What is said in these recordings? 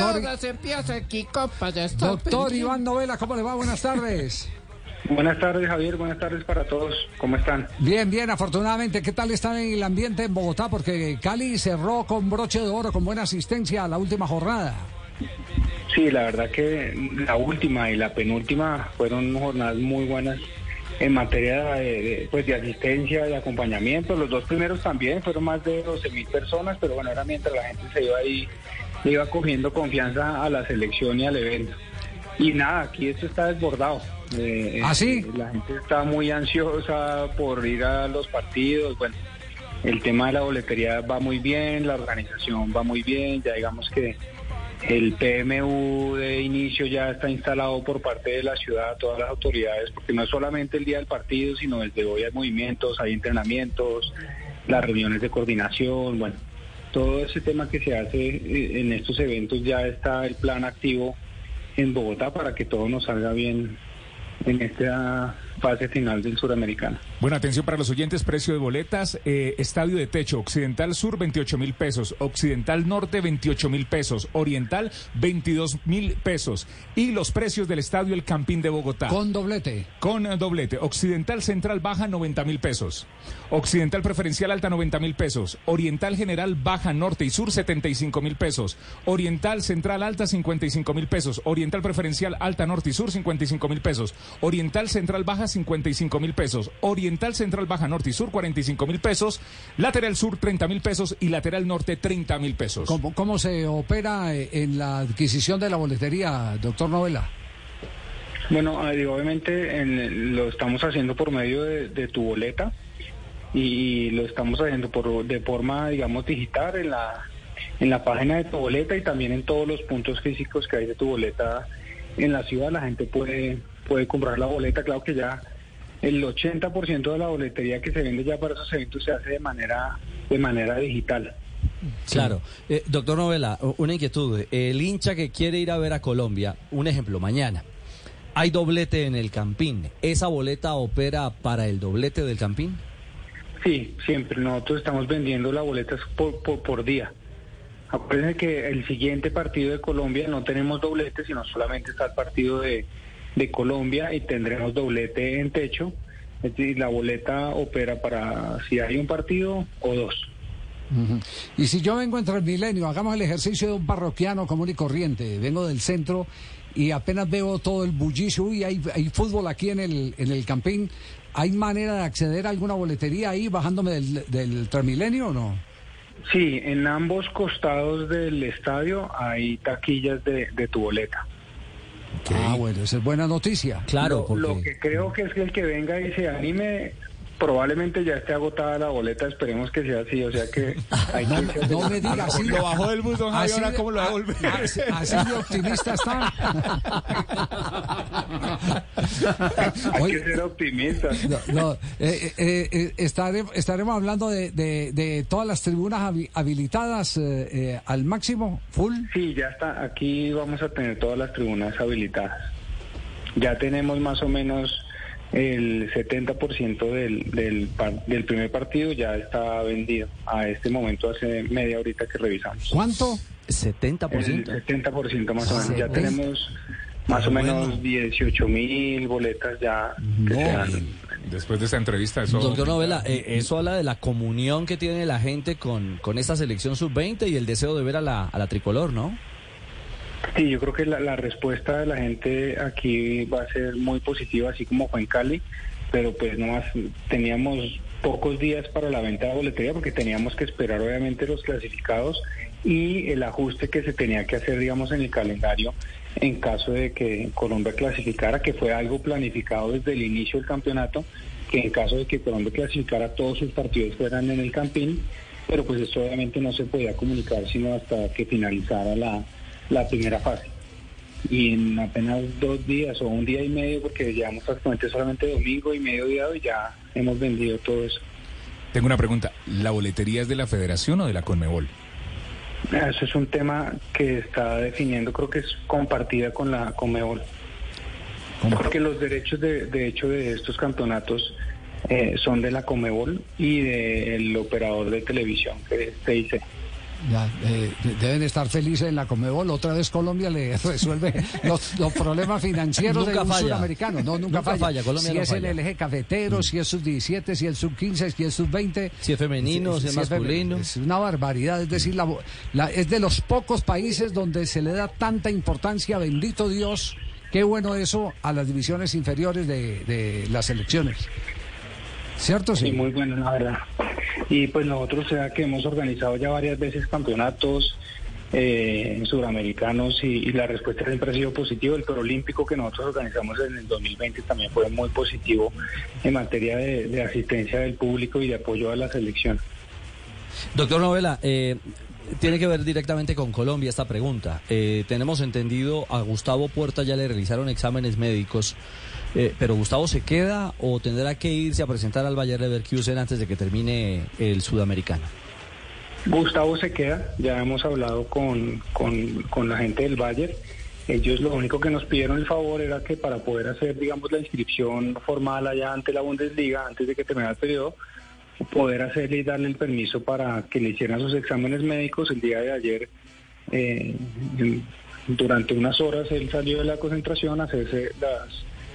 Doctor, Ahora se empieza aquí, compa, ya está. doctor Iván Novela, ¿cómo le va? Buenas tardes. Buenas tardes, Javier. Buenas tardes para todos. ¿Cómo están? Bien, bien, afortunadamente. ¿Qué tal está el ambiente en Bogotá? Porque Cali cerró con broche de oro, con buena asistencia a la última jornada. Sí, la verdad que la última y la penúltima fueron jornadas muy buenas en materia de, de, pues, de asistencia, de acompañamiento. Los dos primeros también fueron más de 12 mil personas, pero bueno, era mientras la gente se iba ahí, iba cogiendo confianza a la selección y al evento. Y nada, aquí esto está desbordado. Eh, ¿Ah, sí? eh, La gente está muy ansiosa por ir a los partidos. Bueno, el tema de la boletería va muy bien, la organización va muy bien, ya digamos que el PMU de inicio ya está instalado por parte de la ciudad, todas las autoridades, porque no es solamente el día del partido, sino desde hoy hay movimientos, hay entrenamientos, las reuniones de coordinación, bueno, todo ese tema que se hace eh, en estos eventos ya está el plan activo en Bogotá para que todo nos salga bien en esta fase final del suramericano. Bueno, atención para los oyentes, precio de boletas, eh, estadio de techo, Occidental Sur 28 mil pesos, Occidental Norte 28 mil pesos, Oriental 22 mil pesos. Y los precios del estadio El Campín de Bogotá. Con doblete. Con eh, doblete, Occidental Central Baja 90 mil pesos, Occidental Preferencial Alta 90 mil pesos, Oriental General Baja Norte y Sur 75 mil pesos, Oriental Central Alta 55 mil pesos, Oriental Preferencial Alta Norte y Sur 55 mil pesos, Oriental Central Baja 55 mil pesos, Oriental Central Baja Norte y Sur 45 mil pesos, Lateral Sur 30 mil pesos y Lateral Norte 30 mil pesos. ¿Cómo, ¿Cómo se opera eh, en la adquisición de la boletería, doctor Novela? Bueno, eh, digo, obviamente en- lo estamos haciendo por medio de, de tu boleta y lo estamos haciendo por de forma, digamos, digital en la en la página de tu boleta y también en todos los puntos físicos que hay de tu boleta en la ciudad. La gente puede puede comprar la boleta. Claro que ya el 80% de la boletería que se vende ya para esos eventos se hace de manera de manera digital. Claro. Eh, doctor Novela, una inquietud. El hincha que quiere ir a ver a Colombia, un ejemplo, mañana. Hay doblete en el Campín. ¿Esa boleta opera para el doblete del Campín? Sí, siempre. Nosotros estamos vendiendo las boletas por, por, por día. Acuérdense que el siguiente partido de Colombia no tenemos doblete, sino solamente está el partido de, de Colombia y tendremos doblete en techo. Es decir, la boleta opera para si hay un partido o dos. Y si yo vengo entre el milenio, hagamos el ejercicio de un parroquiano común y corriente, vengo del centro y apenas veo todo el bullicio y hay, hay fútbol aquí en el, en el campín, ¿hay manera de acceder a alguna boletería ahí bajándome del, del Transmilenio o no? Sí, en ambos costados del estadio hay taquillas de, de tu boleta. Ah, bueno, esa es buena noticia. Claro, Lo, lo que creo que es que el que venga y se anime, probablemente ya esté agotada la boleta, esperemos que sea así, o sea que hay No, que... no me diga así. Lo bajó del bus, don Javi, ahora cómo lo va a volver. Así, así de optimista está. Hay Oye, que ser optimistas. No, no, eh, eh, eh, estare- estaremos hablando de, de- de todas las tribunas habi- habilitadas eh, eh, al máximo, full. Sí, ya está. Aquí vamos a tener todas las tribunas habilitadas. Ya tenemos más o menos el 70% del, del, par- del primer partido ya está vendido. A este momento hace media horita que revisamos. ¿Cuánto? 70%. El 70% más o menos. Ya tenemos más o menos 18 mil boletas ya. que Después de esta entrevista, eso... Doctor Novela, eh, eso habla de la comunión que tiene la gente con, con esta selección sub-20 y el deseo de ver a la, a la tricolor, ¿no? Sí, yo creo que la, la respuesta de la gente aquí va a ser muy positiva, así como fue en Cali, pero pues nomás teníamos pocos días para la venta de boletería porque teníamos que esperar obviamente los clasificados y el ajuste que se tenía que hacer, digamos, en el calendario en caso de que Colombia clasificara, que fue algo planificado desde el inicio del campeonato, que en caso de que Colombia clasificara todos sus partidos fueran en el Campín, pero pues esto obviamente no se podía comunicar sino hasta que finalizara la, la primera fase. Y en apenas dos días o un día y medio, porque llevamos prácticamente solamente domingo y medio día y ya hemos vendido todo eso. Tengo una pregunta. ¿La boletería es de la Federación o de la Conmebol? Eso es un tema que está definiendo, creo que es compartida con la Conmebol. Porque los derechos de, de hecho de estos campeonatos eh, son de la Conmebol y del operador de televisión, que es TIC. Ya, eh, deben estar felices en la Comebol. Otra vez Colombia le resuelve los, los problemas financieros Nunca de un falla. sudamericano. No, nunca, Nunca falla. falla, Colombia si no es falla. el eje cafetero, si es sub 17, si es sub 15, si es sub 20. Si es femenino, si es masculino. Es una barbaridad. Es decir, la, la- es de los pocos países donde se le da tanta importancia, bendito Dios. Qué bueno eso a las divisiones inferiores de, de las elecciones. ¿Cierto? Sí, Sí. muy bueno, la verdad. Y pues nosotros sea que hemos organizado ya varias veces campeonatos eh, suramericanos y, y la respuesta siempre ha sido positiva. El Olímpico que nosotros organizamos en el 2020 también fue muy positivo en materia de, de asistencia del público y de apoyo a la selección. Doctor Novela, eh, tiene que ver directamente con Colombia esta pregunta. Eh, tenemos entendido, a Gustavo Puerta ya le realizaron exámenes médicos, eh, pero Gustavo se queda o tendrá que irse a presentar al Bayer Leverkusen antes de que termine el sudamericano. Gustavo se queda, ya hemos hablado con, con, con la gente del Bayern. Ellos lo único que nos pidieron el favor era que para poder hacer, digamos, la inscripción formal allá ante la Bundesliga, antes de que terminara el periodo, poder hacerle y darle el permiso para que le hicieran sus exámenes médicos. El día de ayer, eh, durante unas horas, él salió de la concentración a hacerse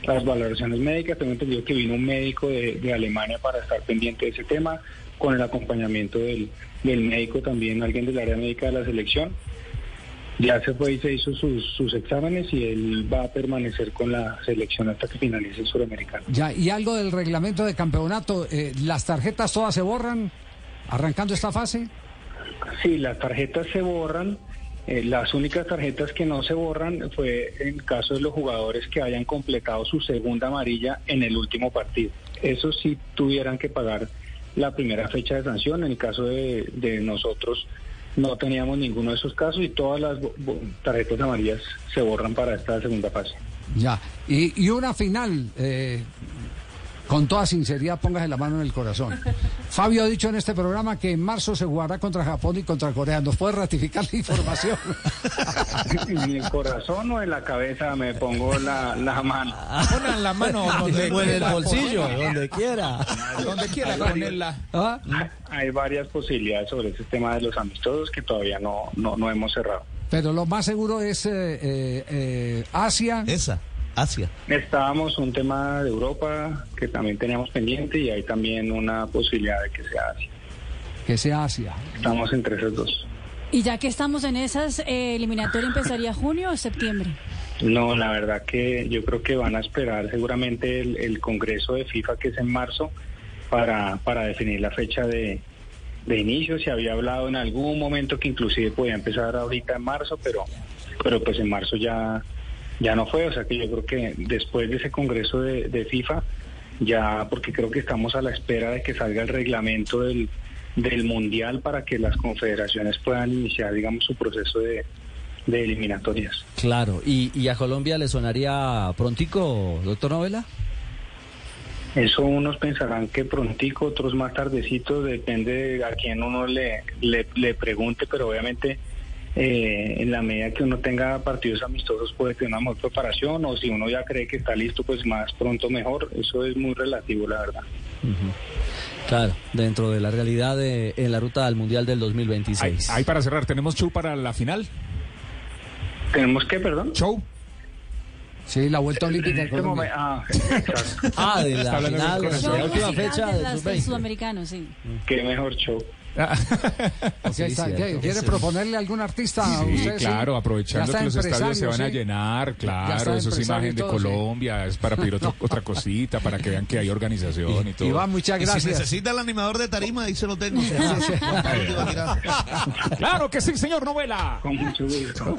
las, valoraciones médicas. Tengo entendido que vino un médico de, de Alemania para estar pendiente de ese tema, con el acompañamiento del, del médico también, alguien del área médica de la selección. Ya se fue y se hizo sus, sus exámenes y él va a permanecer con la selección hasta que finalice el suramericano. Ya, y algo del reglamento de campeonato, eh, ¿las tarjetas todas se borran arrancando esta fase? Sí, las tarjetas se borran. Eh, las únicas tarjetas que no se borran fue en caso de los jugadores que hayan completado su segunda amarilla en el último partido. Eso sí tuvieran que pagar la primera fecha de sanción. En el caso de, de nosotros no teníamos ninguno de esos casos y todas las tarjetas amarillas se borran para esta segunda fase. Ya, y, y una final, eh, con toda sinceridad, póngase la mano en el corazón. Fabio ha dicho en este programa que en marzo se jugará contra Japón y contra Corea. ¿Nos puede ratificar la información? en el corazón o en la cabeza me pongo la, la mano. Pongan la mano donde O en el bolsillo, donde quiera. Donde quiera ponerla. ¿Ah? Hay varias posibilidades sobre ese tema de los amistosos que todavía no, no, no hemos cerrado. Pero lo más seguro es eh, eh, eh, Asia. Esa, Asia. Estábamos un tema de Europa que también teníamos pendiente y hay también una posibilidad de que sea Asia. Que sea Asia. Estamos entre esos dos. Y ya que estamos en esas, eh, eliminatoria empezaría junio o septiembre. No, la verdad que yo creo que van a esperar seguramente el, el Congreso de FIFA que es en marzo para, para definir la fecha de, de inicio. Se había hablado en algún momento que inclusive podía empezar ahorita en marzo, pero, pero pues en marzo ya, ya no fue. O sea que yo creo que después de ese Congreso de, de FIFA, ya porque creo que estamos a la espera de que salga el reglamento del, del Mundial para que las confederaciones puedan iniciar, digamos, su proceso de, de eliminatorias. Claro, ¿Y, ¿y a Colombia le sonaría prontico, doctor Novela? Eso unos pensarán que prontico, otros más tardecito, depende de a quién uno le, le, le pregunte, pero obviamente eh, en la medida que uno tenga partidos amistosos puede tener una mejor preparación o si uno ya cree que está listo, pues más pronto mejor. Eso es muy relativo, la verdad. Claro, dentro de la realidad de, en la ruta al Mundial del Ahí, 2026. ahí para cerrar, ¿tenemos show para la final? ¿Tenemos que, perdón? ¿Show? Sí, la vuelta olímpica de En este momento- ah. Ah, de la final, de la última fecha de del las del sub-20. sudamericano, sí. Qué mejor show. ¿Qué Sí, qué? ¿Quiere proponerle algún artista a Sí, claro, aprovechando que los estadios se van a llenar, claro, eso es imagen de. Colombia, es para pedir otro- otra cosita, para que vean que hay organización y todo. Iván, muchas Y si gracias. necesita el animador de tarima, ahí se lo tengo. A. Claro que sí, señor Novela. Con mucho gusto.